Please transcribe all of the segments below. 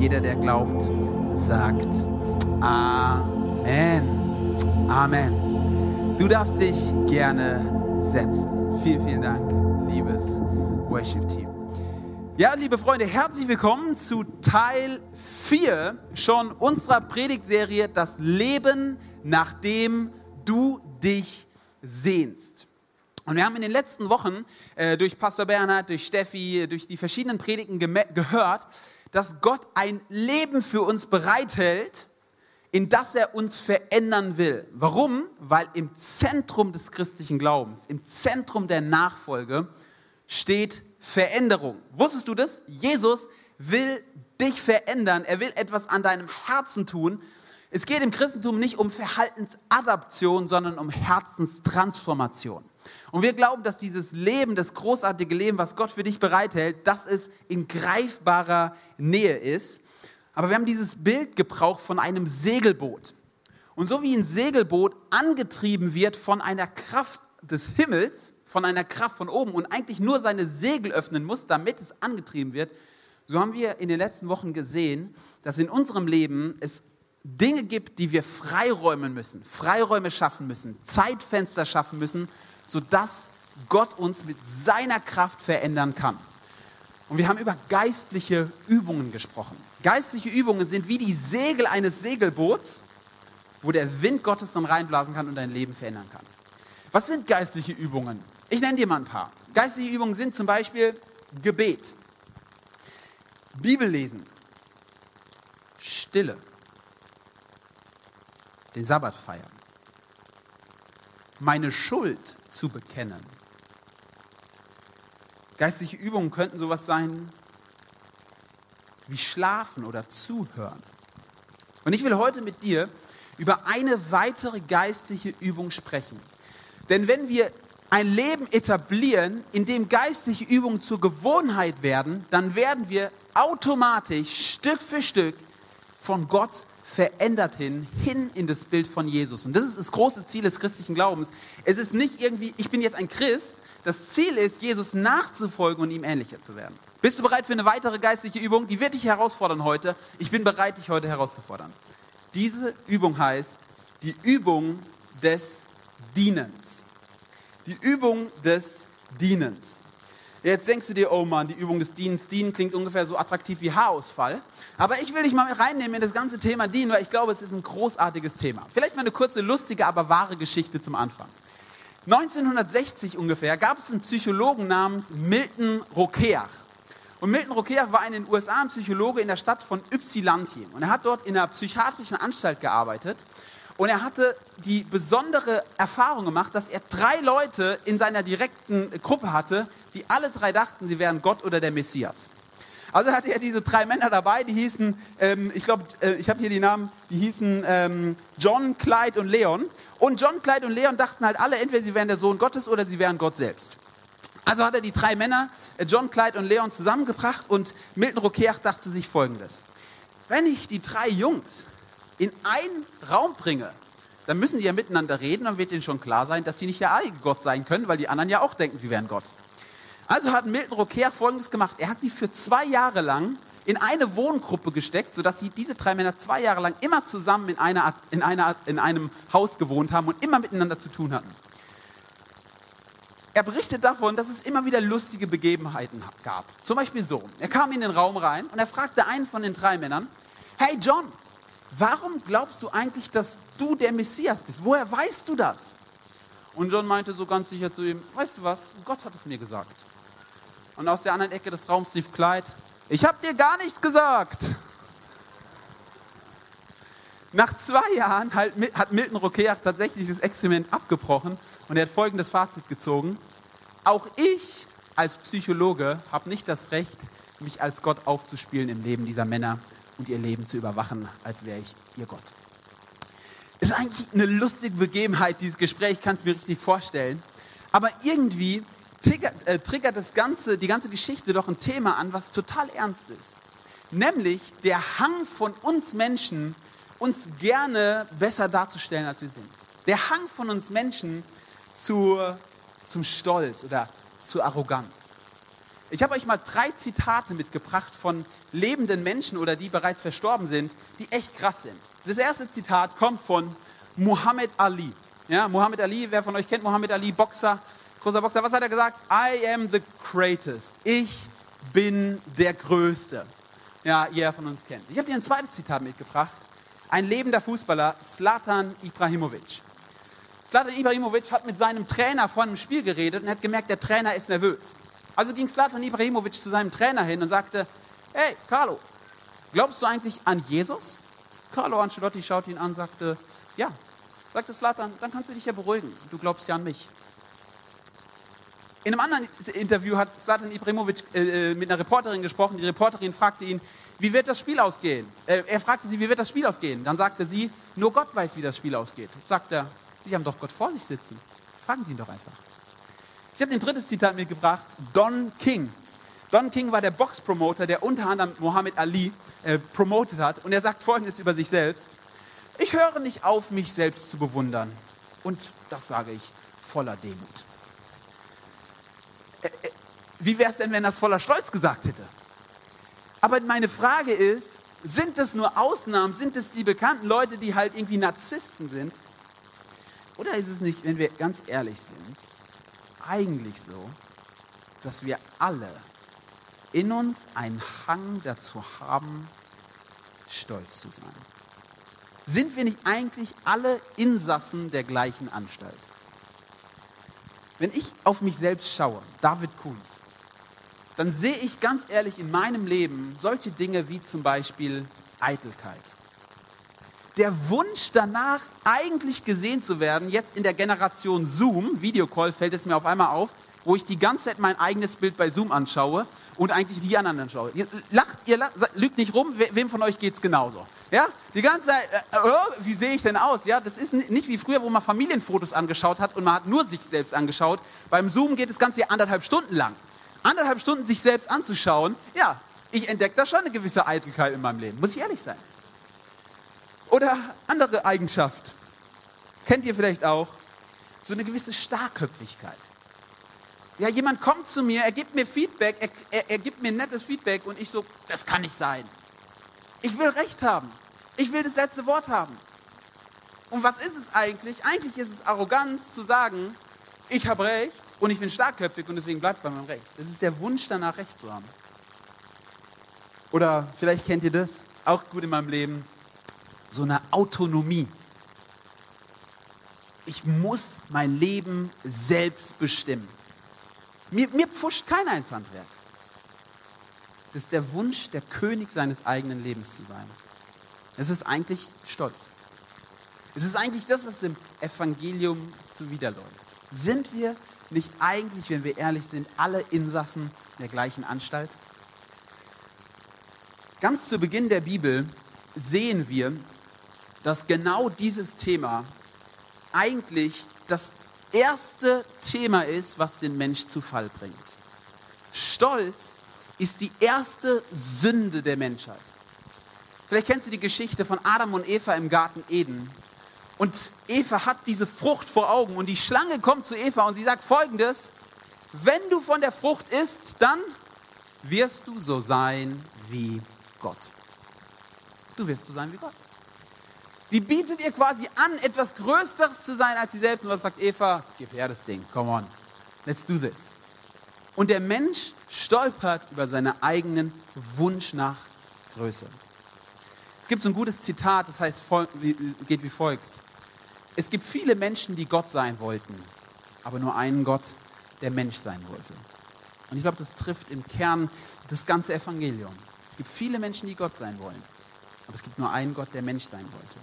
Jeder, der glaubt, sagt Amen. Amen. Du darfst dich gerne setzen. Vielen, vielen Dank, liebes Worship-Team. Ja, liebe Freunde, herzlich willkommen zu Teil 4 schon unserer Predigtserie Das Leben, nachdem du dich sehnst. Und wir haben in den letzten Wochen äh, durch Pastor Bernhard, durch Steffi, durch die verschiedenen Predigten gehört, dass Gott ein Leben für uns bereithält, in das er uns verändern will. Warum? Weil im Zentrum des christlichen Glaubens, im Zentrum der Nachfolge steht Veränderung. Wusstest du das? Jesus will dich verändern. Er will etwas an deinem Herzen tun. Es geht im Christentum nicht um Verhaltensadaption, sondern um Herzenstransformation. Und wir glauben, dass dieses Leben, das großartige Leben, was Gott für dich bereithält, dass es in greifbarer Nähe ist. Aber wir haben dieses Bild gebraucht von einem Segelboot. Und so wie ein Segelboot angetrieben wird von einer Kraft des Himmels, von einer Kraft von oben und eigentlich nur seine Segel öffnen muss, damit es angetrieben wird, so haben wir in den letzten Wochen gesehen, dass in unserem Leben es Dinge gibt, die wir freiräumen müssen, Freiräume schaffen müssen, Zeitfenster schaffen müssen, sodass Gott uns mit seiner Kraft verändern kann. Und wir haben über geistliche Übungen gesprochen. Geistliche Übungen sind wie die Segel eines Segelboots, wo der Wind Gottes dann reinblasen kann und dein Leben verändern kann. Was sind geistliche Übungen? Ich nenne dir mal ein paar. Geistliche Übungen sind zum Beispiel Gebet, Bibellesen, Stille, den Sabbat feiern, meine Schuld zu bekennen. Geistliche Übungen könnten sowas sein wie Schlafen oder Zuhören. Und ich will heute mit dir über eine weitere geistliche Übung sprechen. Denn wenn wir ein Leben etablieren, in dem geistliche Übungen zur Gewohnheit werden, dann werden wir automatisch Stück für Stück von Gott verändert hin, hin in das Bild von Jesus. Und das ist das große Ziel des christlichen Glaubens. Es ist nicht irgendwie, ich bin jetzt ein Christ. Das Ziel ist, Jesus nachzufolgen und ihm ähnlicher zu werden. Bist du bereit für eine weitere geistliche Übung? Die wird dich herausfordern heute. Ich bin bereit, dich heute herauszufordern. Diese Übung heißt die Übung des Dienens. Die Übung des Dienens. Jetzt denkst du dir, oh Mann, die Übung des Dienens, Dienen klingt ungefähr so attraktiv wie Haarausfall. Aber ich will dich mal reinnehmen in das ganze Thema Dienen, weil ich glaube, es ist ein großartiges Thema. Vielleicht mal eine kurze, lustige, aber wahre Geschichte zum Anfang. 1960 ungefähr gab es einen Psychologen namens Milton Rokeach. Und Milton Rokeach war in den USA ein Psychologe in der Stadt von Ypsilanti. Und er hat dort in einer psychiatrischen Anstalt gearbeitet. Und er hatte die besondere Erfahrung gemacht, dass er drei Leute in seiner direkten Gruppe hatte, die alle drei dachten, sie wären Gott oder der Messias. Also hatte er diese drei Männer dabei, die hießen, ähm, ich glaube, äh, ich habe hier die Namen, die hießen ähm, John, Clyde und Leon. Und John, Clyde und Leon dachten halt alle, entweder sie wären der Sohn Gottes oder sie wären Gott selbst. Also hat er die drei Männer, äh, John, Clyde und Leon, zusammengebracht und Milton Rokeach dachte sich folgendes. Wenn ich die drei Jungs in einen Raum bringe, dann müssen die ja miteinander reden, dann wird ihnen schon klar sein, dass sie nicht der alleinige Gott sein können, weil die anderen ja auch denken, sie wären Gott. Also hat Milton Rocker Folgendes gemacht. Er hat sie für zwei Jahre lang in eine Wohngruppe gesteckt, sodass sie, diese drei Männer zwei Jahre lang immer zusammen in, einer, in, einer, in einem Haus gewohnt haben und immer miteinander zu tun hatten. Er berichtet davon, dass es immer wieder lustige Begebenheiten gab. Zum Beispiel so, er kam in den Raum rein und er fragte einen von den drei Männern, hey John, warum glaubst du eigentlich, dass du der Messias bist? Woher weißt du das? Und John meinte so ganz sicher zu ihm, weißt du was, Gott hat es mir gesagt. Und aus der anderen Ecke des Raums rief Clyde, ich habe dir gar nichts gesagt. Nach zwei Jahren hat Milton Rokeach tatsächlich dieses Experiment abgebrochen und er hat folgendes Fazit gezogen. Auch ich als Psychologe habe nicht das Recht, mich als Gott aufzuspielen im Leben dieser Männer und ihr Leben zu überwachen, als wäre ich ihr Gott. Ist eigentlich eine lustige Begebenheit, dieses Gespräch, kannst mir richtig vorstellen. Aber irgendwie triggert, äh, triggert das ganze, die ganze Geschichte doch ein Thema an, was total ernst ist. Nämlich der Hang von uns Menschen, uns gerne besser darzustellen, als wir sind. Der Hang von uns Menschen zu, zum Stolz oder zur Arroganz. Ich habe euch mal drei Zitate mitgebracht von lebenden Menschen oder die bereits verstorben sind, die echt krass sind. Das erste Zitat kommt von Muhammad Ali. Ja, Muhammad Ali, wer von euch kennt Muhammad Ali, Boxer, großer Boxer. Was hat er gesagt? I am the greatest. Ich bin der Größte. Ja, jeder von uns kennt. Ich habe dir ein zweites Zitat mitgebracht. Ein lebender Fußballer, Slatan Ibrahimovic. Slatan Ibrahimovic hat mit seinem Trainer vor einem Spiel geredet und hat gemerkt, der Trainer ist nervös. Also ging Slatan Ibrahimovic zu seinem Trainer hin und sagte, hey, Carlo, glaubst du eigentlich an Jesus? Carlo Ancelotti schaut ihn an und sagte, ja. Sagte Slatan, dann kannst du dich ja beruhigen. Du glaubst ja an mich. In einem anderen Interview hat Slatan Ibrahimovic äh, mit einer Reporterin gesprochen. Die Reporterin fragte ihn, wie wird das Spiel ausgehen? Äh, er fragte sie, wie wird das Spiel ausgehen? Dann sagte sie, nur Gott weiß, wie das Spiel ausgeht. Sagt er, Sie haben doch Gott vor sich sitzen. Fragen Sie ihn doch einfach. Ich habe ein drittes Zitat mitgebracht, Don King. Don King war der Boxpromoter, der unter anderem Muhammad Ali äh, promotet hat. Und er sagt Folgendes über sich selbst. Ich höre nicht auf, mich selbst zu bewundern. Und das sage ich voller Demut. Äh, äh, wie wäre es denn, wenn er es voller Stolz gesagt hätte? Aber meine Frage ist, sind es nur Ausnahmen? Sind es die bekannten Leute, die halt irgendwie Narzissten sind? Oder ist es nicht, wenn wir ganz ehrlich sind, eigentlich so, dass wir alle in uns einen Hang dazu haben, stolz zu sein? Sind wir nicht eigentlich alle Insassen der gleichen Anstalt? Wenn ich auf mich selbst schaue, David Kunz, dann sehe ich ganz ehrlich in meinem Leben solche Dinge wie zum Beispiel Eitelkeit. Der Wunsch danach, eigentlich gesehen zu werden, jetzt in der Generation Zoom, Videocall, fällt es mir auf einmal auf, wo ich die ganze Zeit mein eigenes Bild bei Zoom anschaue und eigentlich die anderen. Ihr lacht, ihr lacht, lügt nicht rum, wem von euch geht es genauso? Ja, die ganze Zeit, äh, äh, wie sehe ich denn aus? Ja, das ist nicht wie früher, wo man Familienfotos angeschaut hat und man hat nur sich selbst angeschaut. Beim Zoom geht das Ganze anderthalb Stunden lang anderthalb Stunden sich selbst anzuschauen, ja, ich entdecke da schon eine gewisse Eitelkeit in meinem Leben, muss ich ehrlich sein. Oder andere Eigenschaft, kennt ihr vielleicht auch, so eine gewisse Starkköpfigkeit. Ja, jemand kommt zu mir, er gibt mir Feedback, er, er, er gibt mir nettes Feedback und ich so, das kann nicht sein. Ich will Recht haben. Ich will das letzte Wort haben. Und was ist es eigentlich? Eigentlich ist es Arroganz zu sagen, ich habe Recht und ich bin starkköpfig und deswegen bleibt bei meinem Recht. Das ist der Wunsch danach, Recht zu haben. Oder vielleicht kennt ihr das, auch gut in meinem Leben, so eine Autonomie. Ich muss mein Leben selbst bestimmen. Mir, mir pfuscht keiner ins Handwerk. Das ist der Wunsch, der König seines eigenen Lebens zu sein. Es ist eigentlich Stolz. Es ist eigentlich das, was dem Evangelium zuwiderläuft. Sind wir nicht eigentlich, wenn wir ehrlich sind, alle Insassen der gleichen Anstalt? Ganz zu Beginn der Bibel sehen wir, dass genau dieses Thema eigentlich das erste Thema ist, was den Mensch zu Fall bringt. Stolz ist die erste Sünde der Menschheit. Vielleicht kennst du die Geschichte von Adam und Eva im Garten Eden, und Eva hat diese Frucht vor Augen und die Schlange kommt zu Eva und sie sagt folgendes, wenn du von der Frucht isst, dann wirst du so sein wie Gott. Du wirst so sein wie Gott. Sie bietet ihr quasi an, etwas Größeres zu sein als sie selbst. Und was sagt Eva? Gib her das Ding, come on, let's do this. Und der Mensch stolpert über seinen eigenen Wunsch nach Größe. Es gibt so ein gutes Zitat, das heißt, geht wie folgt. Es gibt viele Menschen, die Gott sein wollten, aber nur einen Gott, der Mensch sein wollte. Und ich glaube, das trifft im Kern das ganze Evangelium. Es gibt viele Menschen, die Gott sein wollen, aber es gibt nur einen Gott, der Mensch sein wollte.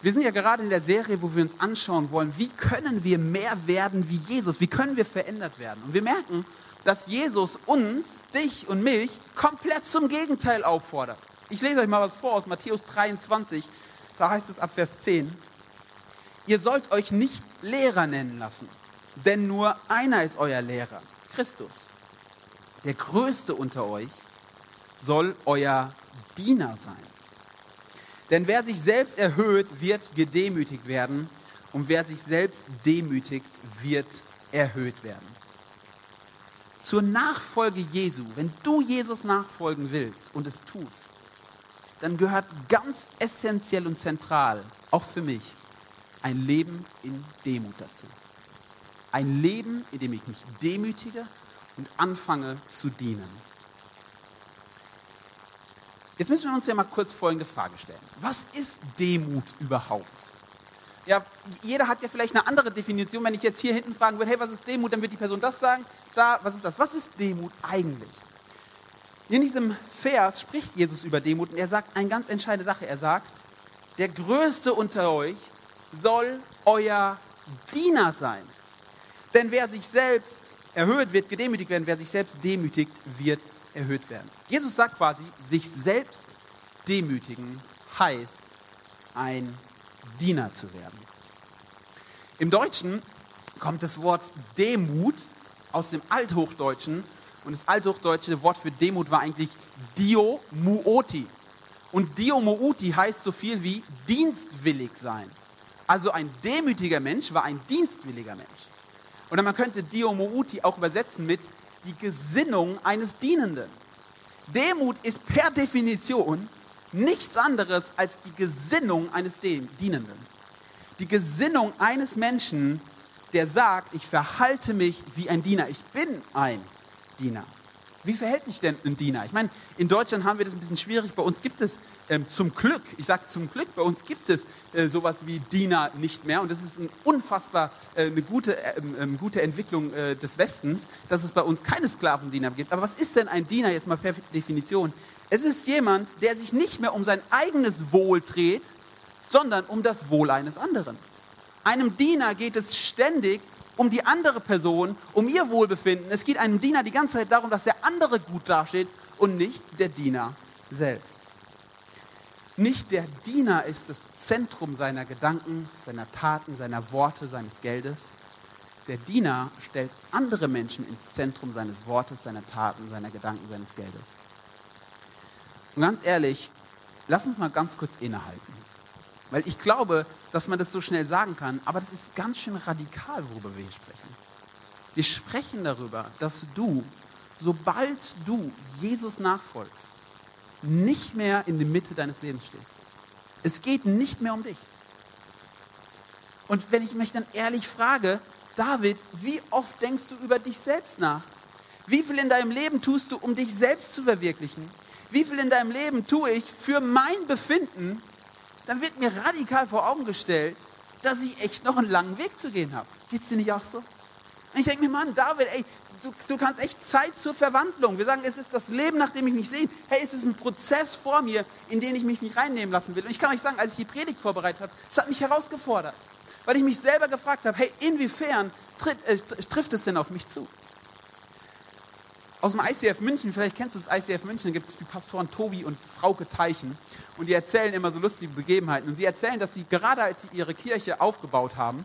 Wir sind ja gerade in der Serie, wo wir uns anschauen wollen, wie können wir mehr werden wie Jesus? Wie können wir verändert werden? Und wir merken, dass Jesus uns, dich und mich, komplett zum Gegenteil auffordert. Ich lese euch mal was vor aus Matthäus 23, da heißt es ab Vers 10, ihr sollt euch nicht Lehrer nennen lassen, denn nur einer ist euer Lehrer, Christus. Der Größte unter euch soll euer Diener sein. Denn wer sich selbst erhöht, wird gedemütigt werden und wer sich selbst demütigt, wird erhöht werden. zur Nachfolge Jesu, wenn du Jesus nachfolgen willst und es tust, dann gehört ganz essentiell und zentral, auch für mich, ein Leben in Demut dazu. Ein Leben, in dem ich mich demütige und anfange zu dienen. Jetzt müssen wir uns ja mal kurz folgende Frage stellen. Was ist Demut überhaupt? Ja, jeder hat ja vielleicht eine andere Definition. Wenn ich jetzt hier hinten fragen würde, hey, was ist Demut, dann wird die Person das sagen. Da, was ist das? Was ist Demut eigentlich? In diesem Vers spricht Jesus über Demut und er sagt eine ganz entscheidende Sache. Er sagt, der Größte unter euch soll euer Diener sein. Denn wer sich selbst erhöht, wird gedemütigt werden. Wer sich selbst demütigt, wird erhöht werden. Jesus sagt quasi, sich selbst demütigen heißt ein Diener zu werden. Im Deutschen kommt das Wort Demut aus dem Althochdeutschen und das althochdeutsche Wort für Demut war eigentlich Dio Muoti. Und Dio Muoti heißt so viel wie dienstwillig sein. Also ein demütiger Mensch war ein dienstwilliger Mensch. Oder man könnte Dio Muoti auch übersetzen mit die Gesinnung eines Dienenden. Demut ist per Definition nichts anderes als die Gesinnung eines Dienenden. Die Gesinnung eines Menschen, der sagt, ich verhalte mich wie ein Diener. Ich bin ein Diener. Wie verhält sich denn ein Diener? Ich meine, in Deutschland haben wir das ein bisschen schwierig. Bei uns gibt es ähm, zum Glück, ich sage zum Glück, bei uns gibt es äh, sowas wie Diener nicht mehr. Und das ist ein unfassbar äh, eine gute, ähm, ähm gute Entwicklung äh, des Westens, dass es bei uns keine Sklavendiener gibt. Aber was ist denn ein Diener jetzt mal per Definition? Es ist jemand, der sich nicht mehr um sein eigenes Wohl dreht, sondern um das Wohl eines anderen. Einem Diener geht es ständig um die andere Person, um ihr Wohlbefinden. Es geht einem Diener die ganze Zeit darum, dass der andere gut dasteht und nicht der Diener selbst. Nicht der Diener ist das Zentrum seiner Gedanken, seiner Taten, seiner Worte, seines Geldes. Der Diener stellt andere Menschen ins Zentrum seines Wortes, seiner Taten, seiner Gedanken, seines Geldes. Und ganz ehrlich, lass uns mal ganz kurz innehalten. Weil ich glaube, dass man das so schnell sagen kann, aber das ist ganz schön radikal, worüber wir hier sprechen. Wir sprechen darüber, dass du, sobald du Jesus nachfolgst, nicht mehr in der Mitte deines Lebens stehst. Es geht nicht mehr um dich. Und wenn ich mich dann ehrlich frage, David, wie oft denkst du über dich selbst nach? Wie viel in deinem Leben tust du, um dich selbst zu verwirklichen? Wie viel in deinem Leben tue ich für mein Befinden dann wird mir radikal vor Augen gestellt, dass ich echt noch einen langen Weg zu gehen habe. Geht es dir nicht auch so? Und ich denke mir, Mann, David, ey, du, du kannst echt Zeit zur Verwandlung. Wir sagen, es ist das Leben, nach dem ich mich sehe. Hey, es ist ein Prozess vor mir, in den ich mich nicht reinnehmen lassen will. Und ich kann euch sagen, als ich die Predigt vorbereitet habe, es hat mich herausgefordert. Weil ich mich selber gefragt habe, hey, inwiefern tritt, äh, trifft es denn auf mich zu? Aus dem ICF München, vielleicht kennst du das ICF München, gibt es die Pastoren Tobi und Frauke Teichen und die erzählen immer so lustige Begebenheiten. Und sie erzählen, dass sie gerade als sie ihre Kirche aufgebaut haben,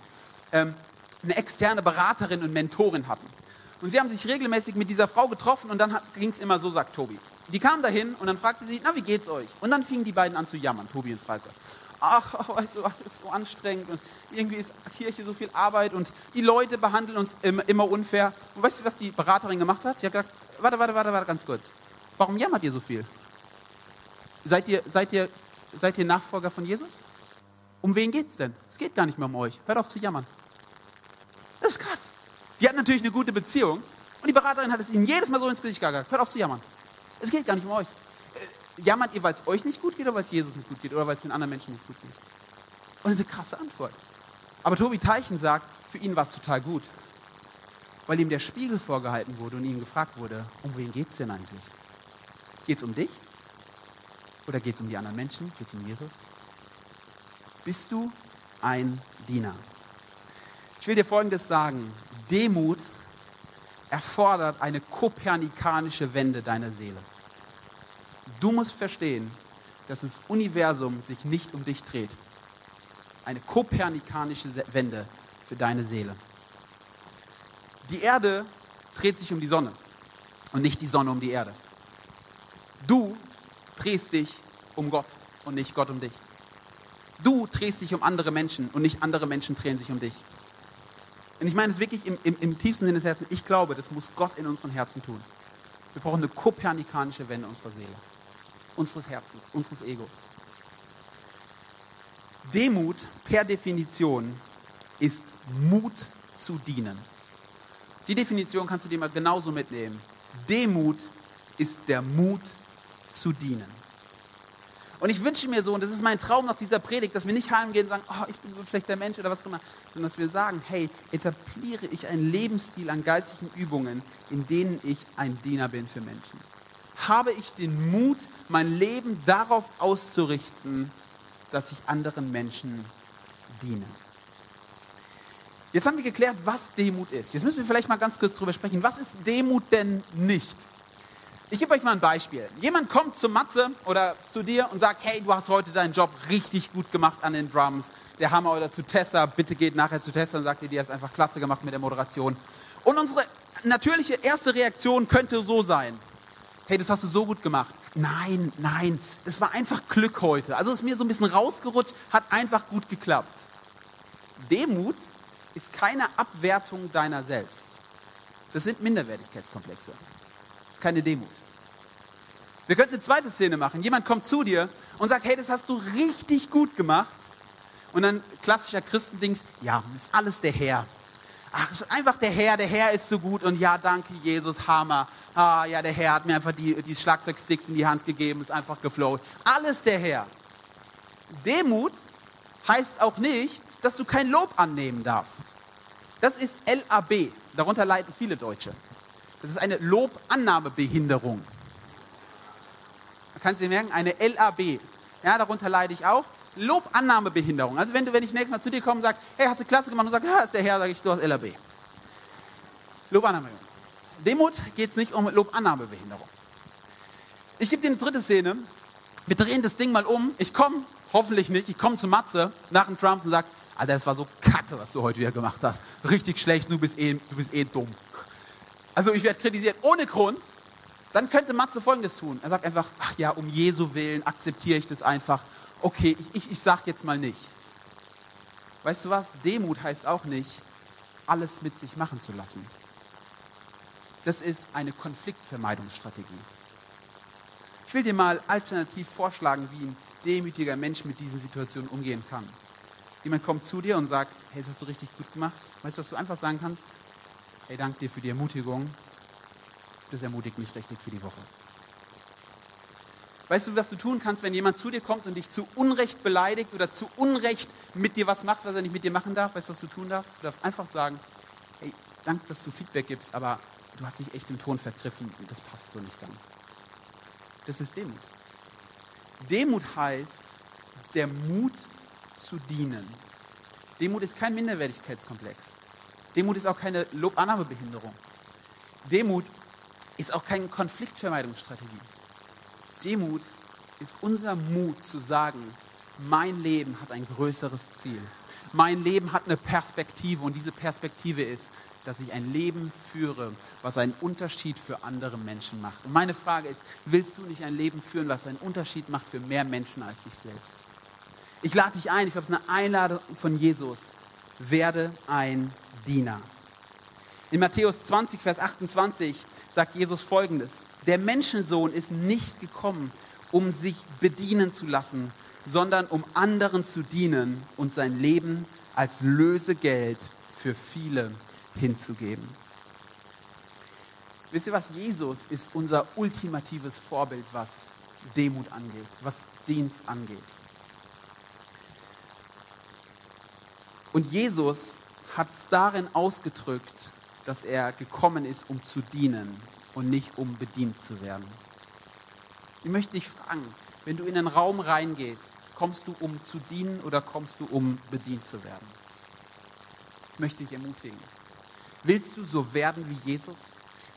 ähm, eine externe Beraterin und Mentorin hatten. Und sie haben sich regelmäßig mit dieser Frau getroffen und dann ging es immer so, sagt Tobi. Die kam dahin und dann fragte sie, na, wie geht's euch? Und dann fingen die beiden an zu jammern, Tobi und Frauke ach, weißt du was, ist so anstrengend und irgendwie ist Kirche so viel Arbeit und die Leute behandeln uns immer unfair. Und weißt du, was die Beraterin gemacht hat? Die hat gesagt, warte, warte, warte, warte, ganz kurz. Warum jammert ihr so viel? Seid ihr, seid ihr, seid ihr Nachfolger von Jesus? Um wen geht es denn? Es geht gar nicht mehr um euch. Hört auf zu jammern. Das ist krass. Die hat natürlich eine gute Beziehung und die Beraterin hat es ihnen jedes Mal so ins Gesicht gesagt. Hört auf zu jammern. Es geht gar nicht um euch jammert ihr, weil es euch nicht gut geht oder weil es Jesus nicht gut geht oder weil es den anderen Menschen nicht gut geht? Und das ist eine krasse Antwort. Aber Tobi Teichen sagt, für ihn war es total gut, weil ihm der Spiegel vorgehalten wurde und ihm gefragt wurde, um wen geht es denn eigentlich? Geht es um dich? Oder geht es um die anderen Menschen? Geht es um Jesus? Bist du ein Diener? Ich will dir Folgendes sagen. Demut erfordert eine kopernikanische Wende deiner Seele. Du musst verstehen, dass das Universum sich nicht um dich dreht. Eine kopernikanische Wende für deine Seele. Die Erde dreht sich um die Sonne und nicht die Sonne um die Erde. Du drehst dich um Gott und nicht Gott um dich. Du drehst dich um andere Menschen und nicht andere Menschen drehen sich um dich. Und ich meine es wirklich im, im, im tiefsten Sinne des Herzens. Ich glaube, das muss Gott in unseren Herzen tun. Wir brauchen eine kopernikanische Wende unserer Seele, unseres Herzens, unseres Egos. Demut per Definition ist Mut zu dienen. Die Definition kannst du dir mal genauso mitnehmen. Demut ist der Mut zu dienen. Und ich wünsche mir so, und das ist mein Traum nach dieser Predigt, dass wir nicht heimgehen und sagen, oh, ich bin so ein schlechter Mensch oder was auch immer, sondern dass wir sagen, hey, etabliere ich einen Lebensstil an geistlichen Übungen, in denen ich ein Diener bin für Menschen. Habe ich den Mut, mein Leben darauf auszurichten, dass ich anderen Menschen diene. Jetzt haben wir geklärt, was Demut ist. Jetzt müssen wir vielleicht mal ganz kurz darüber sprechen. Was ist Demut denn nicht? Ich gebe euch mal ein Beispiel. Jemand kommt zu Matze oder zu dir und sagt, hey, du hast heute deinen Job richtig gut gemacht an den Drums. Der Hammer oder zu Tessa, bitte geht nachher zu Tessa und sagt dir, die hat es einfach klasse gemacht mit der Moderation. Und unsere natürliche erste Reaktion könnte so sein, hey, das hast du so gut gemacht. Nein, nein, das war einfach Glück heute. Also ist mir so ein bisschen rausgerutscht, hat einfach gut geklappt. Demut ist keine Abwertung deiner selbst. Das sind Minderwertigkeitskomplexe. Keine Demut. Wir könnten eine zweite Szene machen. Jemand kommt zu dir und sagt, hey, das hast du richtig gut gemacht. Und dann klassischer Christendings, ja, ist alles der Herr. Ach, ist einfach der Herr, der Herr ist so gut und ja, danke Jesus, Hammer. Ah, ja, der Herr hat mir einfach die, die Schlagzeugsticks in die Hand gegeben, ist einfach geflowt. Alles der Herr. Demut heißt auch nicht, dass du kein Lob annehmen darfst. Das ist LAB, darunter leiden viele Deutsche. Das ist eine Lobannahmebehinderung. Kannst du dir merken, eine LAB. Ja, darunter leide ich auch. Lobannahmebehinderung. Also wenn du, wenn ich nächstes Mal zu dir komme und sage, hey, hast du klasse gemacht und sagst, ja, ist der Herr, sage ich, du hast LAB. Lobannahmebehinderung. Demut geht es nicht um Lobannahmebehinderung. Ich gebe dir eine dritte Szene. Wir drehen das Ding mal um. Ich komme, hoffentlich nicht, ich komme zu Matze nach dem Trumps und sage, Alter, das war so kacke, was du heute wieder gemacht hast. Richtig schlecht, du bist eh, du bist eh dumm. Also ich werde kritisiert ohne Grund. Dann könnte Matze Folgendes tun. Er sagt einfach, ach ja, um Jesu Willen akzeptiere ich das einfach okay, ich, ich, ich sage jetzt mal nichts. Weißt du was? Demut heißt auch nicht, alles mit sich machen zu lassen. Das ist eine Konfliktvermeidungsstrategie. Ich will dir mal alternativ vorschlagen, wie ein demütiger Mensch mit diesen Situationen umgehen kann. Jemand kommt zu dir und sagt, hey, das hast du richtig gut gemacht. Weißt du, was du einfach sagen kannst? Hey, danke dir für die Ermutigung. Das ermutigt mich richtig für die Woche. Weißt du, was du tun kannst, wenn jemand zu dir kommt und dich zu Unrecht beleidigt oder zu Unrecht mit dir was macht, was er nicht mit dir machen darf? Weißt du, was du tun darfst? Du darfst einfach sagen, hey, danke, dass du Feedback gibst, aber du hast dich echt im Ton vergriffen und das passt so nicht ganz. Das ist Demut. Demut heißt, der Mut zu dienen. Demut ist kein Minderwertigkeitskomplex. Demut ist auch keine Lobannahmebehinderung. Demut ist auch keine Konfliktvermeidungsstrategie. Demut ist unser Mut zu sagen, mein Leben hat ein größeres Ziel. Mein Leben hat eine Perspektive und diese Perspektive ist, dass ich ein Leben führe, was einen Unterschied für andere Menschen macht. Und meine Frage ist, willst du nicht ein Leben führen, was einen Unterschied macht für mehr Menschen als dich selbst? Ich lade dich ein, ich glaube, es ist eine Einladung von Jesus. Werde ein Diener. In Matthäus 20, Vers 28 sagt Jesus folgendes. Der Menschensohn ist nicht gekommen, um sich bedienen zu lassen, sondern um anderen zu dienen und sein Leben als Lösegeld für viele hinzugeben. Wisst ihr was? Jesus ist unser ultimatives Vorbild, was Demut angeht, was Dienst angeht. Und Jesus hat es darin ausgedrückt, dass er gekommen ist, um zu dienen und nicht um bedient zu werden. Ich möchte dich fragen, wenn du in einen Raum reingehst, kommst du, um zu dienen oder kommst du, um bedient zu werden? Ich möchte dich ermutigen. Willst du so werden wie Jesus?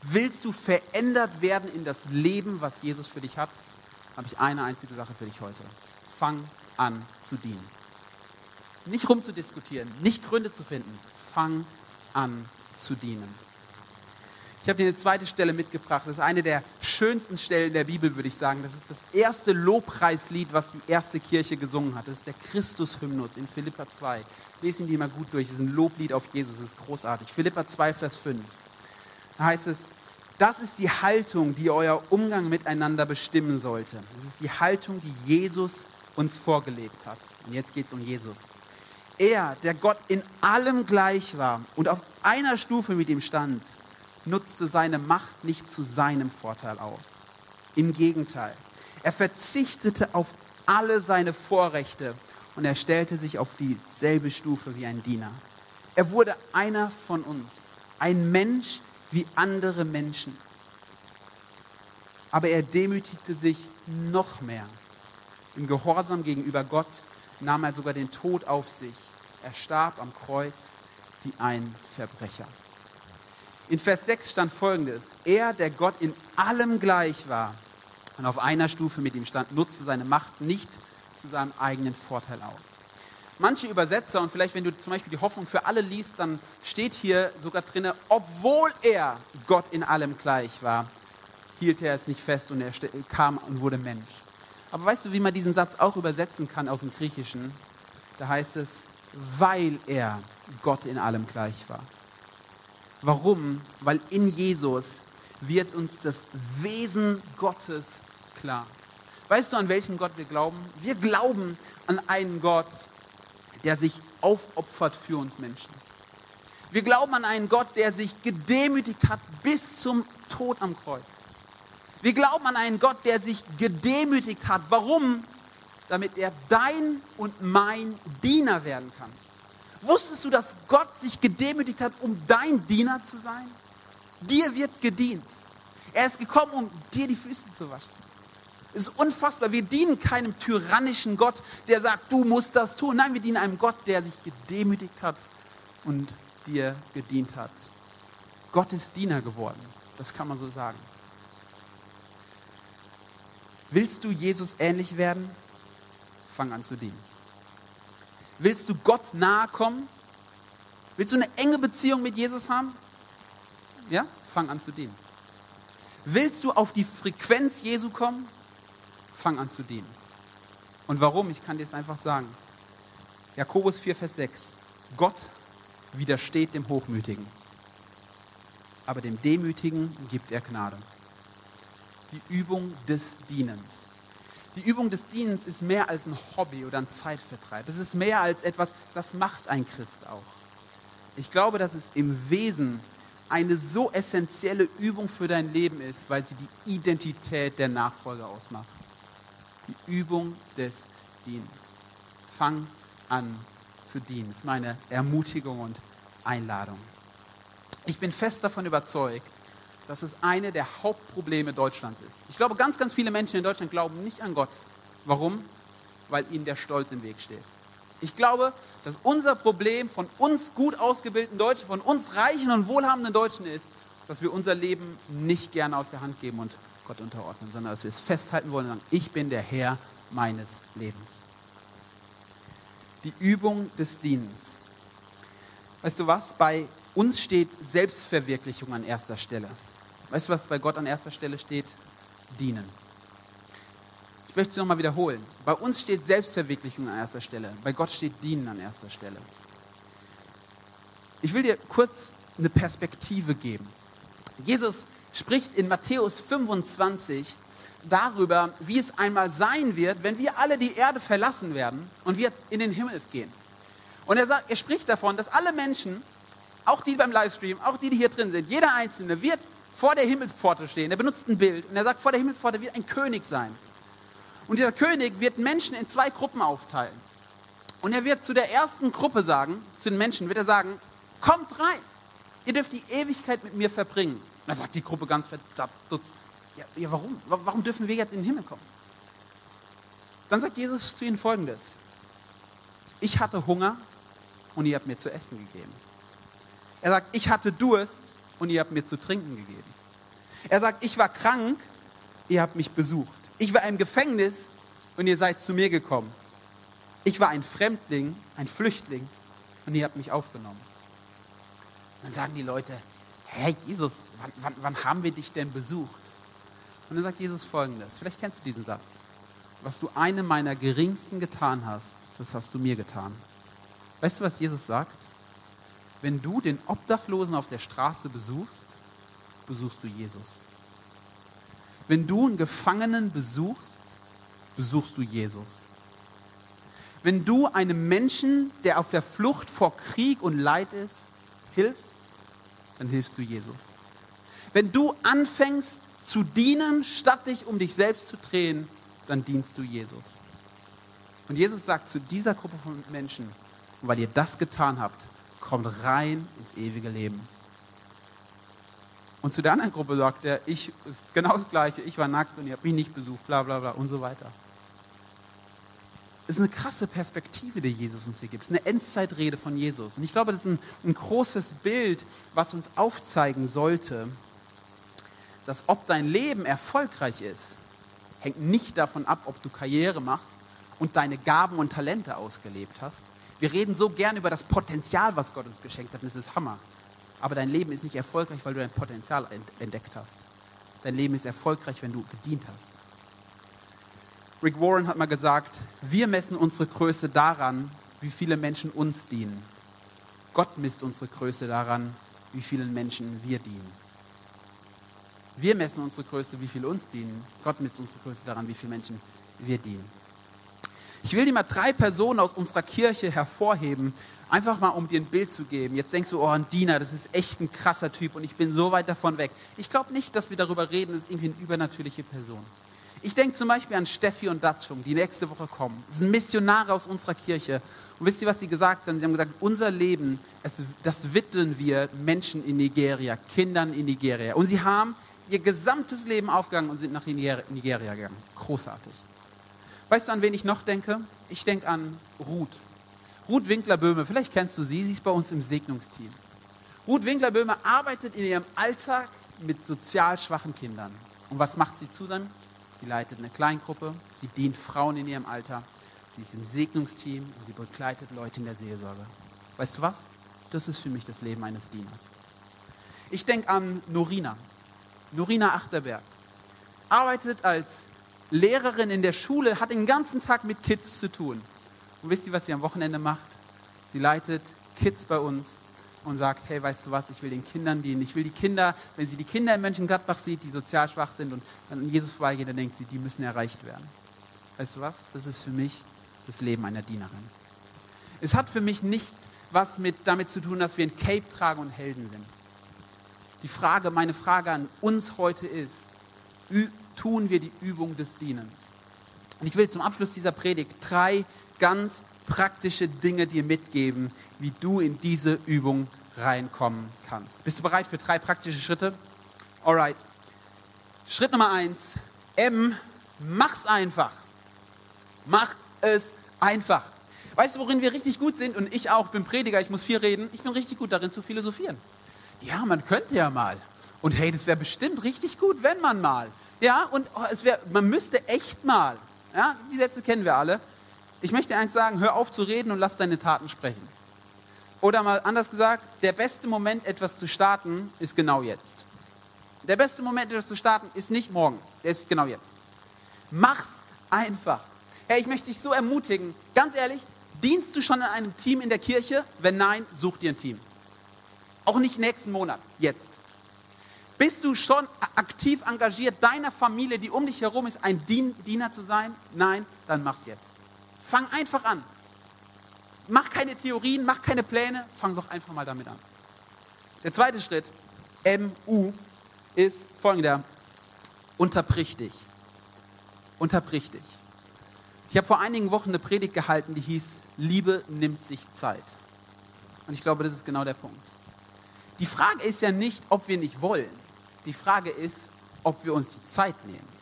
Willst du verändert werden in das Leben, was Jesus für dich hat? Habe ich eine einzige Sache für dich heute. Fang an zu dienen. Nicht rumzudiskutieren, nicht Gründe zu finden. Fang an zu dienen. Ich habe dir eine zweite Stelle mitgebracht. Das ist eine der schönsten Stellen der Bibel, würde ich sagen. Das ist das erste Lobpreislied, was die erste Kirche gesungen hat. Das ist der Christus-Hymnus in Philippa 2. Lesen ihn die mal gut durch. Das ist ein Loblied auf Jesus. Das ist großartig. Philippa 2, Vers 5. Da heißt es, das ist die Haltung, die euer Umgang miteinander bestimmen sollte. Das ist die Haltung, die Jesus uns vorgelebt hat. Und jetzt geht es um Jesus. Er, der Gott in allem gleich war und auf einer Stufe mit ihm stand, nutzte seine Macht nicht zu seinem Vorteil aus. Im Gegenteil, er verzichtete auf alle seine Vorrechte und er stellte sich auf dieselbe Stufe wie ein Diener. Er wurde einer von uns, ein Mensch wie andere Menschen. Aber er demütigte sich noch mehr. Im Gehorsam gegenüber Gott nahm er sogar den Tod auf sich. Er starb am Kreuz wie ein Verbrecher. In Vers 6 stand folgendes. Er, der Gott in allem gleich war und auf einer Stufe mit ihm stand, nutzte seine Macht nicht zu seinem eigenen Vorteil aus. Manche Übersetzer, und vielleicht wenn du zum Beispiel die Hoffnung für alle liest, dann steht hier sogar drin, obwohl er Gott in allem gleich war, hielt er es nicht fest und er kam und wurde Mensch. Aber weißt du, wie man diesen Satz auch übersetzen kann aus dem Griechischen? Da heißt es, weil er Gott in allem gleich war. Warum? Weil in Jesus wird uns das Wesen Gottes klar. Weißt du, an welchen Gott wir glauben? Wir glauben an einen Gott, der sich aufopfert für uns Menschen. Wir glauben an einen Gott, der sich gedemütigt hat bis zum Tod am Kreuz. Wir glauben an einen Gott, der sich gedemütigt hat. Warum? Damit er dein und mein Diener werden kann. Wusstest du, dass Gott sich gedemütigt hat, um dein Diener zu sein? Dir wird gedient. Er ist gekommen, um dir die Füße zu waschen. Es ist unfassbar. Wir dienen keinem tyrannischen Gott, der sagt, du musst das tun. Nein, wir dienen einem Gott, der sich gedemütigt hat und dir gedient hat. Gott ist Diener geworden. Das kann man so sagen. Willst du Jesus ähnlich werden? Fang an zu dienen. Willst du Gott nahe kommen? Willst du eine enge Beziehung mit Jesus haben? Ja, fang an zu dienen. Willst du auf die Frequenz Jesu kommen? Fang an zu dienen. Und warum? Ich kann dir es einfach sagen. Jakobus 4, Vers 6. Gott widersteht dem Hochmütigen, aber dem Demütigen gibt er Gnade. Die Übung des Dienens. Die Übung des Dienens ist mehr als ein Hobby oder ein Zeitvertreib. Es ist mehr als etwas, das macht ein Christ auch. Ich glaube, dass es im Wesen eine so essentielle Übung für dein Leben ist, weil sie die Identität der Nachfolger ausmacht. Die Übung des Dienstes. Fang an zu dienen. Das ist meine Ermutigung und Einladung. Ich bin fest davon überzeugt, dass es eine der Hauptprobleme Deutschlands ist. Ich glaube, ganz, ganz viele Menschen in Deutschland glauben nicht an Gott. Warum? Weil ihnen der Stolz im Weg steht. Ich glaube, dass unser Problem von uns gut ausgebildeten Deutschen, von uns reichen und wohlhabenden Deutschen ist, dass wir unser Leben nicht gerne aus der Hand geben und Gott unterordnen, sondern dass wir es festhalten wollen und sagen, ich bin der Herr meines Lebens. Die Übung des Dienens. Weißt du was? Bei uns steht Selbstverwirklichung an erster Stelle. Weißt du, was bei Gott an erster Stelle steht? Dienen. Ich möchte es nochmal wiederholen. Bei uns steht Selbstverwirklichung an erster Stelle. Bei Gott steht Dienen an erster Stelle. Ich will dir kurz eine Perspektive geben. Jesus spricht in Matthäus 25 darüber, wie es einmal sein wird, wenn wir alle die Erde verlassen werden und wir in den Himmel gehen. Und er, sagt, er spricht davon, dass alle Menschen, auch die beim Livestream, auch die, die hier drin sind, jeder Einzelne wird vor der Himmelspforte stehen. Er benutzt ein Bild und er sagt, vor der Himmelspforte wird ein König sein. Und dieser König wird Menschen in zwei Gruppen aufteilen. Und er wird zu der ersten Gruppe sagen, zu den Menschen, wird er sagen, kommt rein, ihr dürft die Ewigkeit mit mir verbringen. Und da sagt die Gruppe ganz verdutzt, ja, ja, warum? Warum dürfen wir jetzt in den Himmel kommen? Dann sagt Jesus zu ihnen folgendes, ich hatte Hunger und ihr habt mir zu essen gegeben. Er sagt, ich hatte Durst und ihr habt mir zu trinken gegeben. Er sagt, ich war krank, ihr habt mich besucht. Ich war im Gefängnis und ihr seid zu mir gekommen. Ich war ein Fremdling, ein Flüchtling und ihr habt mich aufgenommen. Dann sagen die Leute, Herr Jesus, wann, wann, wann haben wir dich denn besucht? Und dann sagt Jesus folgendes, vielleicht kennst du diesen Satz. Was du einem meiner geringsten getan hast, das hast du mir getan. Weißt du, was Jesus sagt? Wenn du den Obdachlosen auf der Straße besuchst, besuchst du Jesus. Wenn du einen Gefangenen besuchst, besuchst du Jesus. Wenn du einem Menschen, der auf der Flucht vor Krieg und Leid ist, hilfst, dann hilfst du Jesus. Wenn du anfängst zu dienen, statt dich um dich selbst zu drehen, dann dienst du Jesus. Und Jesus sagt zu dieser Gruppe von Menschen, weil ihr das getan habt, kommt rein ins ewige Leben. Und zu der anderen Gruppe sagt er, ich ist genau das Gleiche, ich war nackt und ihr habt mich nicht besucht, bla bla bla und so weiter. Das ist eine krasse Perspektive, die Jesus uns hier gibt. Es ist eine Endzeitrede von Jesus. Und ich glaube, das ist ein, ein großes Bild, was uns aufzeigen sollte, dass ob dein Leben erfolgreich ist, hängt nicht davon ab, ob du Karriere machst und deine Gaben und Talente ausgelebt hast. Wir reden so gern über das Potenzial, was Gott uns geschenkt hat, und das ist Hammer. Aber dein Leben ist nicht erfolgreich, weil du dein Potenzial entdeckt hast. Dein Leben ist erfolgreich, wenn du gedient hast. Rick Warren hat mal gesagt, wir messen unsere Größe daran, wie viele Menschen uns dienen. Gott misst unsere Größe daran, wie vielen Menschen wir dienen. Wir messen unsere Größe, wie viele uns dienen. Gott misst unsere Größe daran, wie viele Menschen wir dienen. Ich will dir mal drei Personen aus unserer Kirche hervorheben, einfach mal um dir ein Bild zu geben. Jetzt denkst du, oh, ein Diener, das ist echt ein krasser Typ und ich bin so weit davon weg. Ich glaube nicht, dass wir darüber reden, das ist irgendwie eine übernatürliche Person. Ich denke zum Beispiel an Steffi und Datschung, die nächste Woche kommen. Das sind Missionare aus unserer Kirche. Und wisst ihr, was sie gesagt haben? Sie haben gesagt, unser Leben, das widmen wir Menschen in Nigeria, Kindern in Nigeria. Und sie haben ihr gesamtes Leben aufgegangen und sind nach Nigeria gegangen. Großartig. Weißt du, an wen ich noch denke? Ich denke an Ruth. Ruth Winkler-Böhme, vielleicht kennst du sie, sie ist bei uns im Segnungsteam. Ruth Winkler-Böhme arbeitet in ihrem Alltag mit sozial schwachen Kindern. Und was macht sie zu dann? Sie leitet eine Kleingruppe, sie dient Frauen in ihrem Alter, sie ist im Segnungsteam und sie begleitet Leute in der Seelsorge. Weißt du was? Das ist für mich das Leben eines Dieners. Ich denke an Norina. Norina Achterberg. Arbeitet als Lehrerin in der Schule, hat den ganzen Tag mit Kids zu tun. Und wisst ihr, was sie am Wochenende macht? Sie leitet Kids bei uns und sagt, hey, weißt du was, ich will den Kindern dienen. Ich will die Kinder, wenn sie die Kinder in Mönchengladbach sieht, die sozial schwach sind und dann an Jesus vorbeigeht, dann denkt sie, die müssen erreicht werden. Weißt du was? Das ist für mich das Leben einer Dienerin. Es hat für mich nicht was mit, damit zu tun, dass wir ein Cape tragen und Helden sind. Die Frage, meine Frage an uns heute ist, tun wir die Übung des Dienens? Und ich will zum Abschluss dieser Predigt drei ganz praktische Dinge dir mitgeben, wie du in diese Übung reinkommen kannst. Bist du bereit für drei praktische Schritte? Alright. Schritt Nummer eins. M, mach's einfach. Mach es einfach. Weißt du, worin wir richtig gut sind? Und ich auch, bin Prediger, ich muss viel reden. Ich bin richtig gut darin zu philosophieren. Ja, man könnte ja mal. Und hey, das wäre bestimmt richtig gut, wenn man mal. Ja, und oh, es wär, man müsste echt mal. Ja, die Sätze kennen wir alle. Ich möchte eins sagen, hör auf zu reden und lass deine Taten sprechen. Oder mal anders gesagt, der beste Moment, etwas zu starten, ist genau jetzt. Der beste Moment, etwas zu starten, ist nicht morgen, der ist genau jetzt. Mach's einfach. Hey, ich möchte dich so ermutigen, ganz ehrlich, dienst du schon in einem Team in der Kirche? Wenn nein, such dir ein Team. Auch nicht nächsten Monat, jetzt. Bist du schon aktiv engagiert, deiner Familie, die um dich herum ist, ein Diener zu sein? Nein, dann mach's jetzt. Fang einfach an. Mach keine Theorien, mach keine Pläne, fang doch einfach mal damit an. Der zweite Schritt, MU, ist folgender. Unterbrich dich. Unterbrich dich. Ich habe vor einigen Wochen eine Predigt gehalten, die hieß, Liebe nimmt sich Zeit. Und ich glaube, das ist genau der Punkt. Die Frage ist ja nicht, ob wir nicht wollen. Die Frage ist, ob wir uns die Zeit nehmen.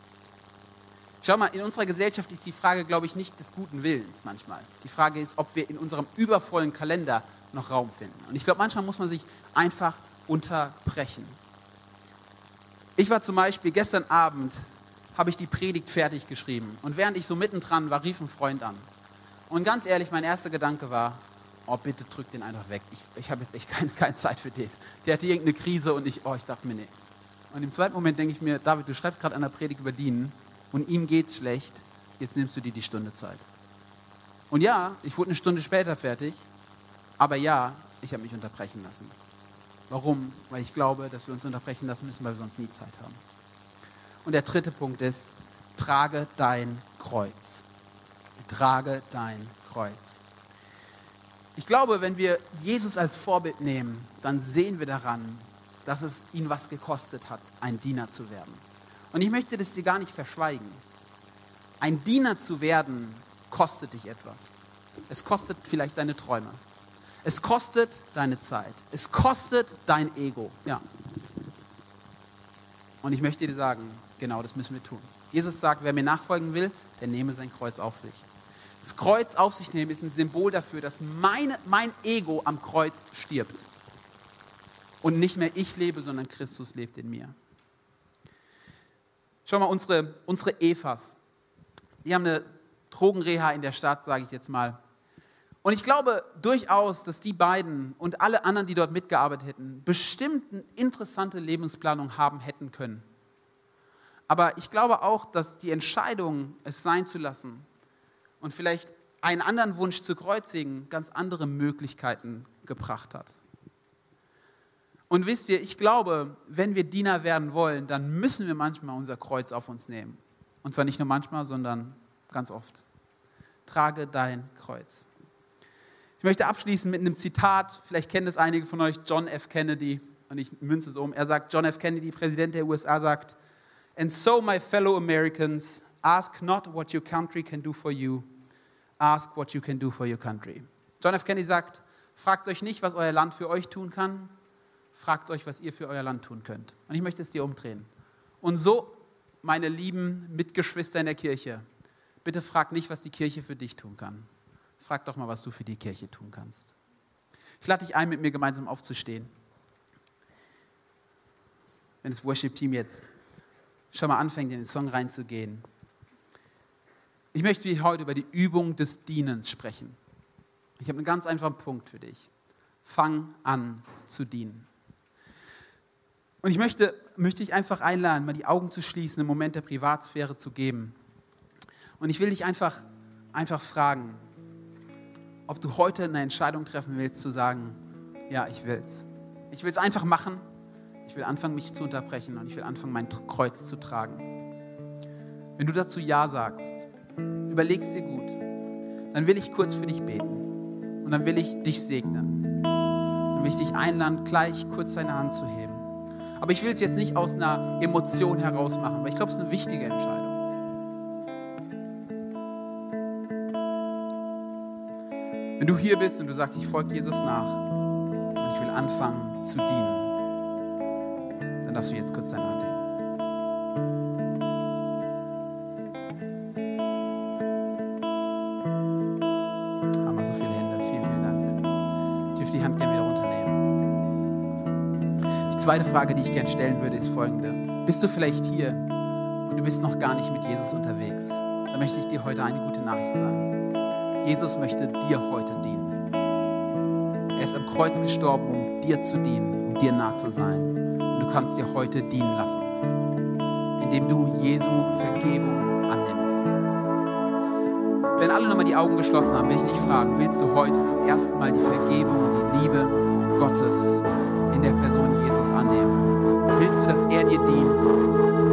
Schau mal, in unserer Gesellschaft ist die Frage, glaube ich, nicht des guten Willens manchmal. Die Frage ist, ob wir in unserem übervollen Kalender noch Raum finden. Und ich glaube, manchmal muss man sich einfach unterbrechen. Ich war zum Beispiel gestern Abend, habe ich die Predigt fertig geschrieben. Und während ich so mittendran war, rief ein Freund an. Und ganz ehrlich, mein erster Gedanke war, oh bitte drück den einfach weg. Ich, ich habe jetzt echt keine, keine Zeit für den. Der hatte irgendeine Krise und ich, oh, ich dachte mir, nee. Und im zweiten Moment denke ich mir, David, du schreibst gerade an der Predigt über Dienen und ihm geht's schlecht, jetzt nimmst du dir die Stunde Zeit. Und ja, ich wurde eine Stunde später fertig, aber ja, ich habe mich unterbrechen lassen. Warum? Weil ich glaube, dass wir uns unterbrechen lassen müssen, weil wir sonst nie Zeit haben. Und der dritte Punkt ist, trage dein Kreuz. Trage dein Kreuz. Ich glaube, wenn wir Jesus als Vorbild nehmen, dann sehen wir daran, dass es ihn was gekostet hat, ein Diener zu werden. Und ich möchte das dir gar nicht verschweigen. Ein Diener zu werden, kostet dich etwas. Es kostet vielleicht deine Träume. Es kostet deine Zeit. Es kostet dein Ego. Ja. Und ich möchte dir sagen, genau das müssen wir tun. Jesus sagt, wer mir nachfolgen will, der nehme sein Kreuz auf sich. Das Kreuz auf sich nehmen ist ein Symbol dafür, dass meine, mein Ego am Kreuz stirbt. Und nicht mehr ich lebe, sondern Christus lebt in mir. Schau mal, unsere, unsere Evas, die haben eine Drogenreha in der Stadt, sage ich jetzt mal. Und ich glaube durchaus, dass die beiden und alle anderen, die dort mitgearbeitet hätten, bestimmt eine interessante Lebensplanung haben hätten können. Aber ich glaube auch, dass die Entscheidung, es sein zu lassen und vielleicht einen anderen Wunsch zu kreuzigen, ganz andere Möglichkeiten gebracht hat. Und wisst ihr, ich glaube, wenn wir Diener werden wollen, dann müssen wir manchmal unser Kreuz auf uns nehmen. Und zwar nicht nur manchmal, sondern ganz oft. Trage dein Kreuz. Ich möchte abschließen mit einem Zitat, vielleicht kennen es einige von euch, John F. Kennedy, und ich münze es um. Er sagt, John F. Kennedy, Präsident der USA, sagt, And so, my fellow Americans, ask not what your country can do for you, ask what you can do for your country. John F. Kennedy sagt, fragt euch nicht, was euer Land für euch tun kann, fragt euch, was ihr für euer Land tun könnt. Und ich möchte es dir umdrehen. Und so, meine lieben Mitgeschwister in der Kirche, bitte frag nicht, was die Kirche für dich tun kann. Frag doch mal, was du für die Kirche tun kannst. Ich lade dich ein, mit mir gemeinsam aufzustehen. Wenn das Worship-Team jetzt schon mal anfängt, in den Song reinzugehen. Ich möchte heute über die Übung des Dienens sprechen. Ich habe einen ganz einfachen Punkt für dich. Fang an zu dienen. Und ich möchte, möchte dich einfach einladen, mal die Augen zu schließen, einen Moment der Privatsphäre zu geben. Und ich will dich einfach, einfach fragen, ob du heute eine Entscheidung treffen willst, zu sagen, ja, ich will's. Ich will es einfach machen. Ich will anfangen, mich zu unterbrechen und ich will anfangen, mein Kreuz zu tragen. Wenn du dazu Ja sagst, überlegst dir gut, dann will ich kurz für dich beten und dann will ich dich segnen. Dann will ich dich einladen, gleich kurz deine Hand zu heben. Aber ich will es jetzt nicht aus einer Emotion heraus machen, weil ich glaube, es ist eine wichtige Entscheidung. Wenn du hier bist und du sagst, ich folge Jesus nach und ich will anfangen zu dienen, dann darfst du jetzt kurz deine Hand heben. Zweite Frage, die ich gerne stellen würde, ist folgende. Bist du vielleicht hier und du bist noch gar nicht mit Jesus unterwegs? Dann möchte ich dir heute eine gute Nachricht sagen. Jesus möchte dir heute dienen. Er ist am Kreuz gestorben, um dir zu dienen, um dir nah zu sein. Und du kannst dir heute dienen lassen, indem du Jesu Vergebung annimmst. Wenn alle nochmal die Augen geschlossen haben, will ich dich fragen, willst du heute zum ersten Mal die Vergebung und die Liebe Gottes in der Person Jesus annehmen? Willst du, dass er dir dient?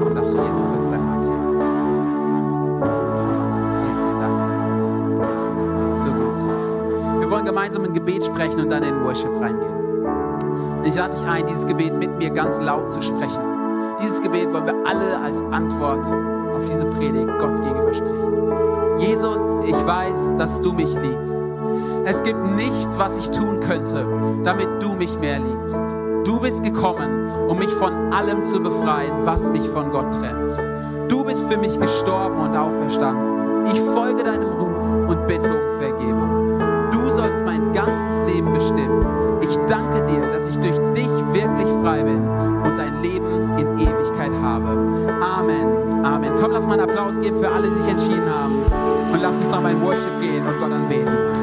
Dann darfst du jetzt kurz deine Hand heben. Vielen, vielen Dank. So gut. Wir wollen gemeinsam ein Gebet sprechen und dann in den Worship reingehen. Ich lade dich ein, dieses Gebet mit mir ganz laut zu sprechen. Dieses Gebet wollen wir alle als Antwort auf diese Predigt Gott gegenüber sprechen. Jesus, ich weiß, dass du mich liebst. Es gibt nichts, was ich tun könnte, damit du mich mehr liebst. Du bist gekommen, um mich von allem zu befreien, was mich von Gott trennt. Du bist für mich gestorben und auferstanden. Ich folge deinem Ruf und bitte um Vergebung. Du sollst mein ganzes Leben bestimmen. Ich danke dir, dass ich durch dich wirklich frei bin und ein Leben in Ewigkeit habe. Amen. Amen. Komm, lass mal einen Applaus geben für alle, die sich entschieden haben. Und lass uns noch mal in Worship gehen und Gott anbeten.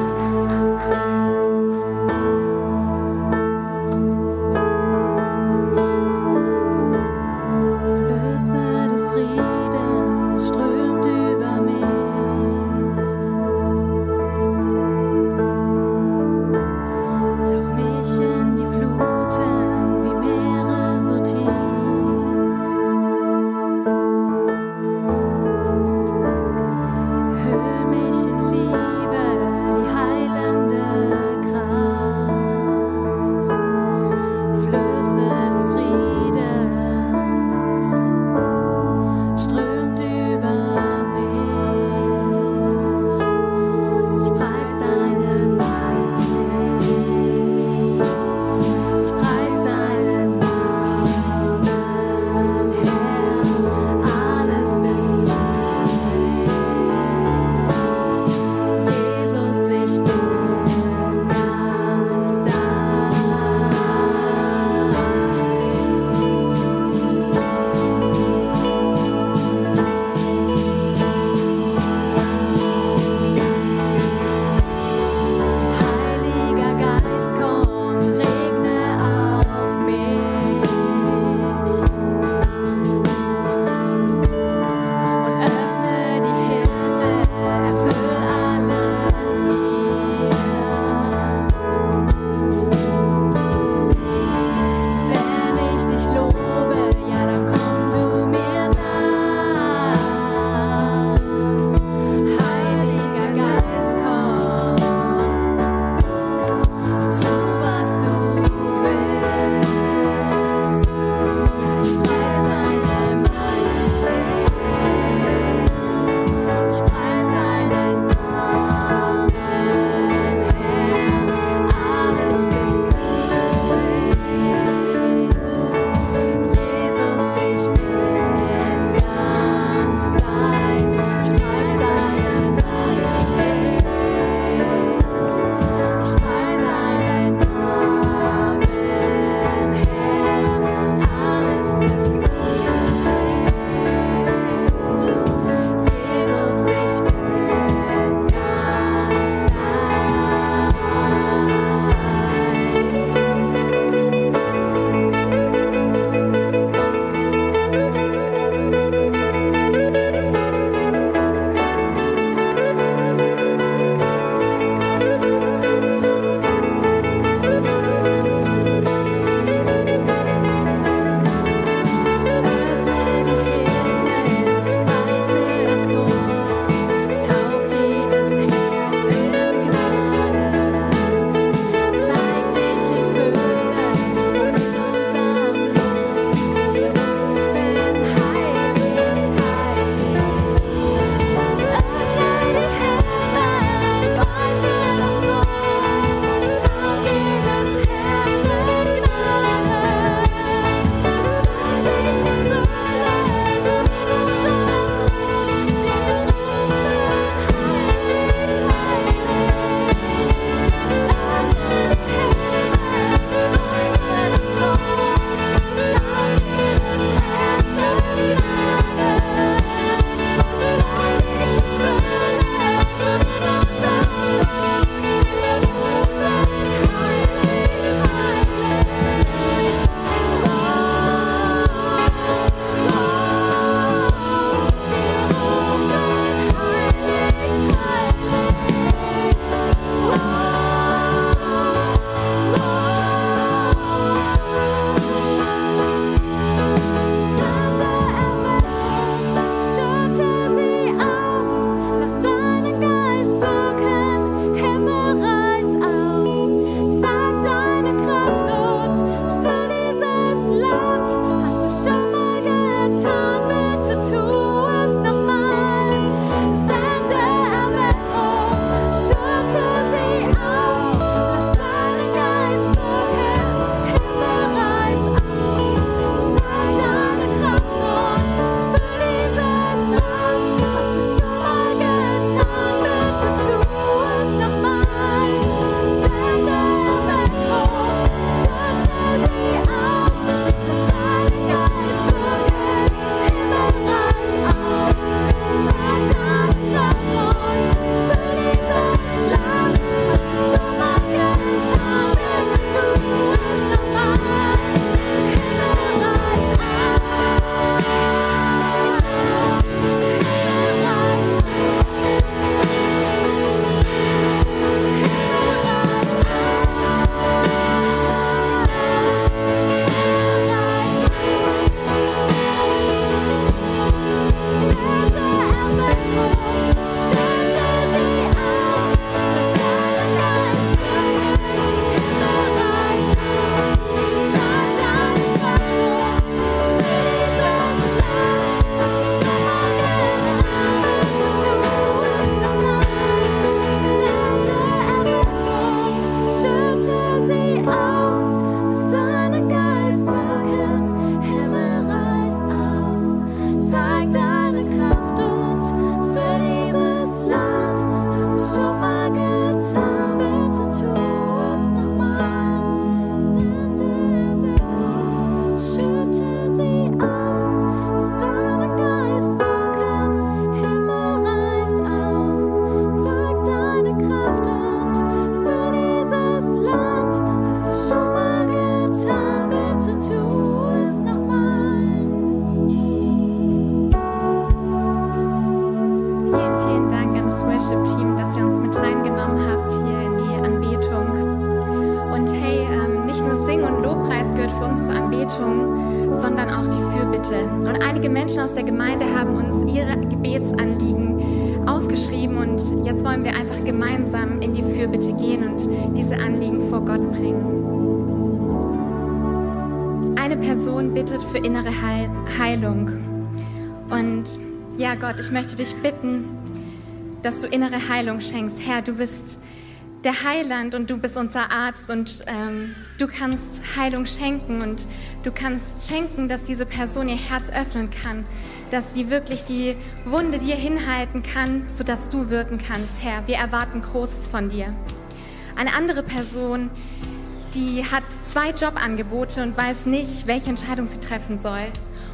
Person bittet für innere Heilung. Und ja, Gott, ich möchte dich bitten, dass du innere Heilung schenkst. Herr, du bist der Heiland und du bist unser Arzt und ähm, du kannst Heilung schenken und du kannst schenken, dass diese Person ihr Herz öffnen kann, dass sie wirklich die Wunde dir hinhalten kann, sodass du wirken kannst, Herr. Wir erwarten Großes von dir. Eine andere Person, die hat zwei Jobangebote und weiß nicht, welche Entscheidung sie treffen soll.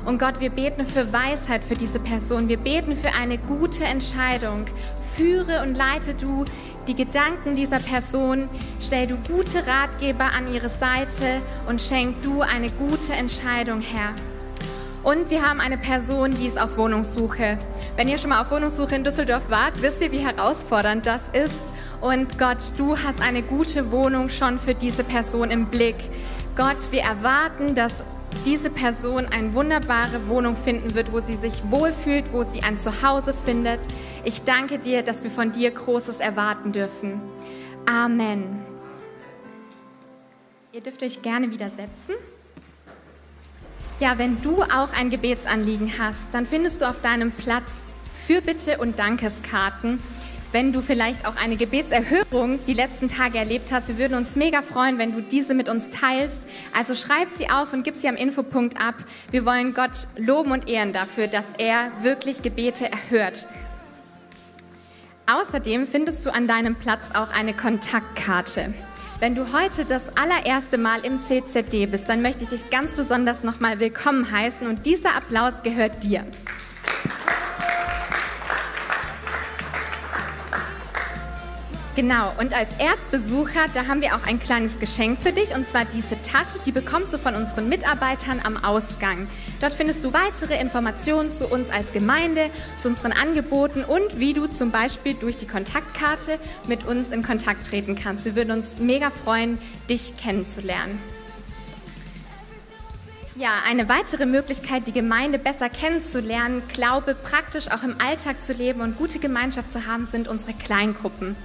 Und Gott, wir beten für Weisheit für diese Person. Wir beten für eine gute Entscheidung. Führe und leite du die Gedanken dieser Person, stell du gute Ratgeber an ihre Seite und schenk du eine gute Entscheidung, Herr. Und wir haben eine Person, die ist auf Wohnungssuche. Wenn ihr schon mal auf Wohnungssuche in Düsseldorf wart, wisst ihr, wie herausfordernd das ist. Und Gott, du hast eine gute Wohnung schon für diese Person im Blick. Gott, wir erwarten, dass diese Person eine wunderbare Wohnung finden wird, wo sie sich wohlfühlt, wo sie ein Zuhause findet. Ich danke dir, dass wir von dir Großes erwarten dürfen. Amen. Ihr dürft euch gerne wieder setzen. Ja, wenn du auch ein Gebetsanliegen hast, dann findest du auf deinem Platz Fürbitte und Dankeskarten wenn du vielleicht auch eine Gebetserhörung die letzten Tage erlebt hast. Wir würden uns mega freuen, wenn du diese mit uns teilst. Also schreib sie auf und gib sie am Infopunkt ab. Wir wollen Gott loben und ehren dafür, dass er wirklich Gebete erhört. Außerdem findest du an deinem Platz auch eine Kontaktkarte. Wenn du heute das allererste Mal im CZD bist, dann möchte ich dich ganz besonders nochmal willkommen heißen und dieser Applaus gehört dir. Genau, und als Erstbesucher, da haben wir auch ein kleines Geschenk für dich, und zwar diese Tasche, die bekommst du von unseren Mitarbeitern am Ausgang. Dort findest du weitere Informationen zu uns als Gemeinde, zu unseren Angeboten und wie du zum Beispiel durch die Kontaktkarte mit uns in Kontakt treten kannst. Wir würden uns mega freuen, dich kennenzulernen. Ja, eine weitere Möglichkeit, die Gemeinde besser kennenzulernen, Glaube praktisch auch im Alltag zu leben und gute Gemeinschaft zu haben, sind unsere Kleingruppen.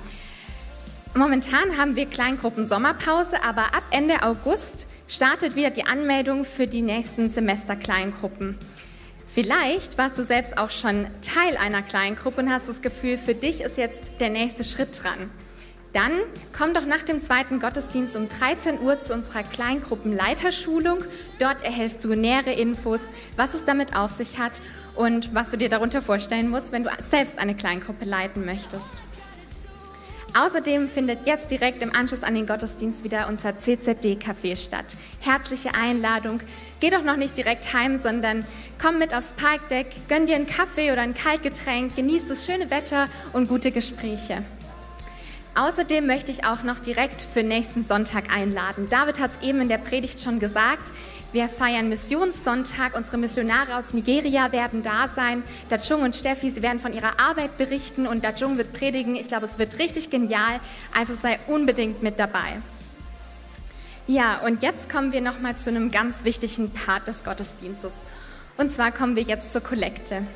Momentan haben wir Kleingruppen Sommerpause, aber ab Ende August startet wieder die Anmeldung für die nächsten Semester Kleingruppen. Vielleicht warst du selbst auch schon Teil einer Kleingruppe und hast das Gefühl, für dich ist jetzt der nächste Schritt dran. Dann komm doch nach dem zweiten Gottesdienst um 13 Uhr zu unserer Kleingruppenleiterschulung. Dort erhältst du nähere Infos, was es damit auf sich hat und was du dir darunter vorstellen musst, wenn du selbst eine Kleingruppe leiten möchtest. Außerdem findet jetzt direkt im Anschluss an den Gottesdienst wieder unser CZD-Café statt. Herzliche Einladung. Geh doch noch nicht direkt heim, sondern komm mit aufs Parkdeck, gönn dir einen Kaffee oder ein Kaltgetränk, genieß das schöne Wetter und gute Gespräche. Außerdem möchte ich auch noch direkt für nächsten Sonntag einladen. David hat es eben in der Predigt schon gesagt. Wir feiern Missionssonntag. Unsere Missionare aus Nigeria werden da sein. Dajung und Steffi, sie werden von ihrer Arbeit berichten und Dajung wird predigen. Ich glaube, es wird richtig genial. Also sei unbedingt mit dabei. Ja, und jetzt kommen wir nochmal zu einem ganz wichtigen Part des Gottesdienstes. Und zwar kommen wir jetzt zur Kollekte.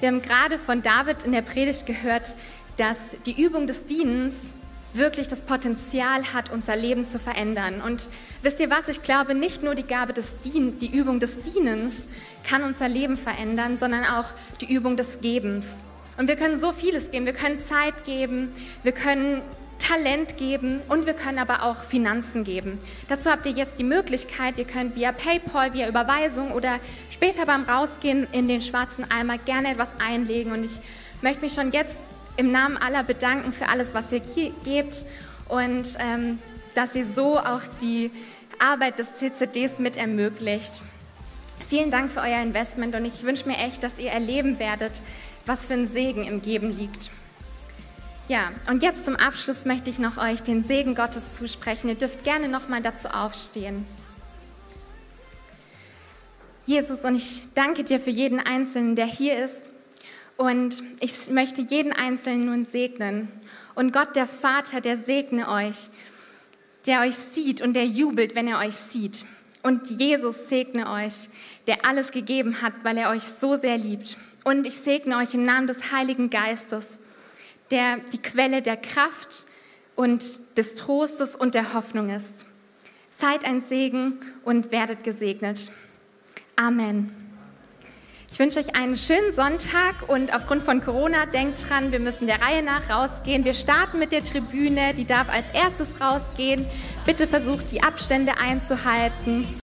Wir haben gerade von David in der Predigt gehört, dass die Übung des Dienens wirklich das Potenzial hat, unser Leben zu verändern. Und wisst ihr was? Ich glaube, nicht nur die Gabe des Dien, die Übung des Dienens kann unser Leben verändern, sondern auch die Übung des Gebens. Und wir können so vieles geben. Wir können Zeit geben, wir können Talent geben und wir können aber auch Finanzen geben. Dazu habt ihr jetzt die Möglichkeit, ihr könnt via PayPal, via Überweisung oder später beim Rausgehen in den schwarzen Eimer gerne etwas einlegen. Und ich möchte mich schon jetzt im Namen aller bedanken für alles, was ihr gebt und ähm, dass ihr so auch die Arbeit des CCDs mit ermöglicht. Vielen Dank für euer Investment und ich wünsche mir echt, dass ihr erleben werdet, was für ein Segen im Geben liegt. Ja, und jetzt zum Abschluss möchte ich noch euch den Segen Gottes zusprechen. Ihr dürft gerne nochmal dazu aufstehen. Jesus, und ich danke dir für jeden Einzelnen, der hier ist und ich möchte jeden Einzelnen nun segnen. Und Gott, der Vater, der segne euch, der euch sieht und der jubelt, wenn er euch sieht. Und Jesus segne euch, der alles gegeben hat, weil er euch so sehr liebt. Und ich segne euch im Namen des Heiligen Geistes, der die Quelle der Kraft und des Trostes und der Hoffnung ist. Seid ein Segen und werdet gesegnet. Amen. Ich wünsche euch einen schönen Sonntag und aufgrund von Corona denkt dran, wir müssen der Reihe nach rausgehen. Wir starten mit der Tribüne, die darf als erstes rausgehen. Bitte versucht die Abstände einzuhalten.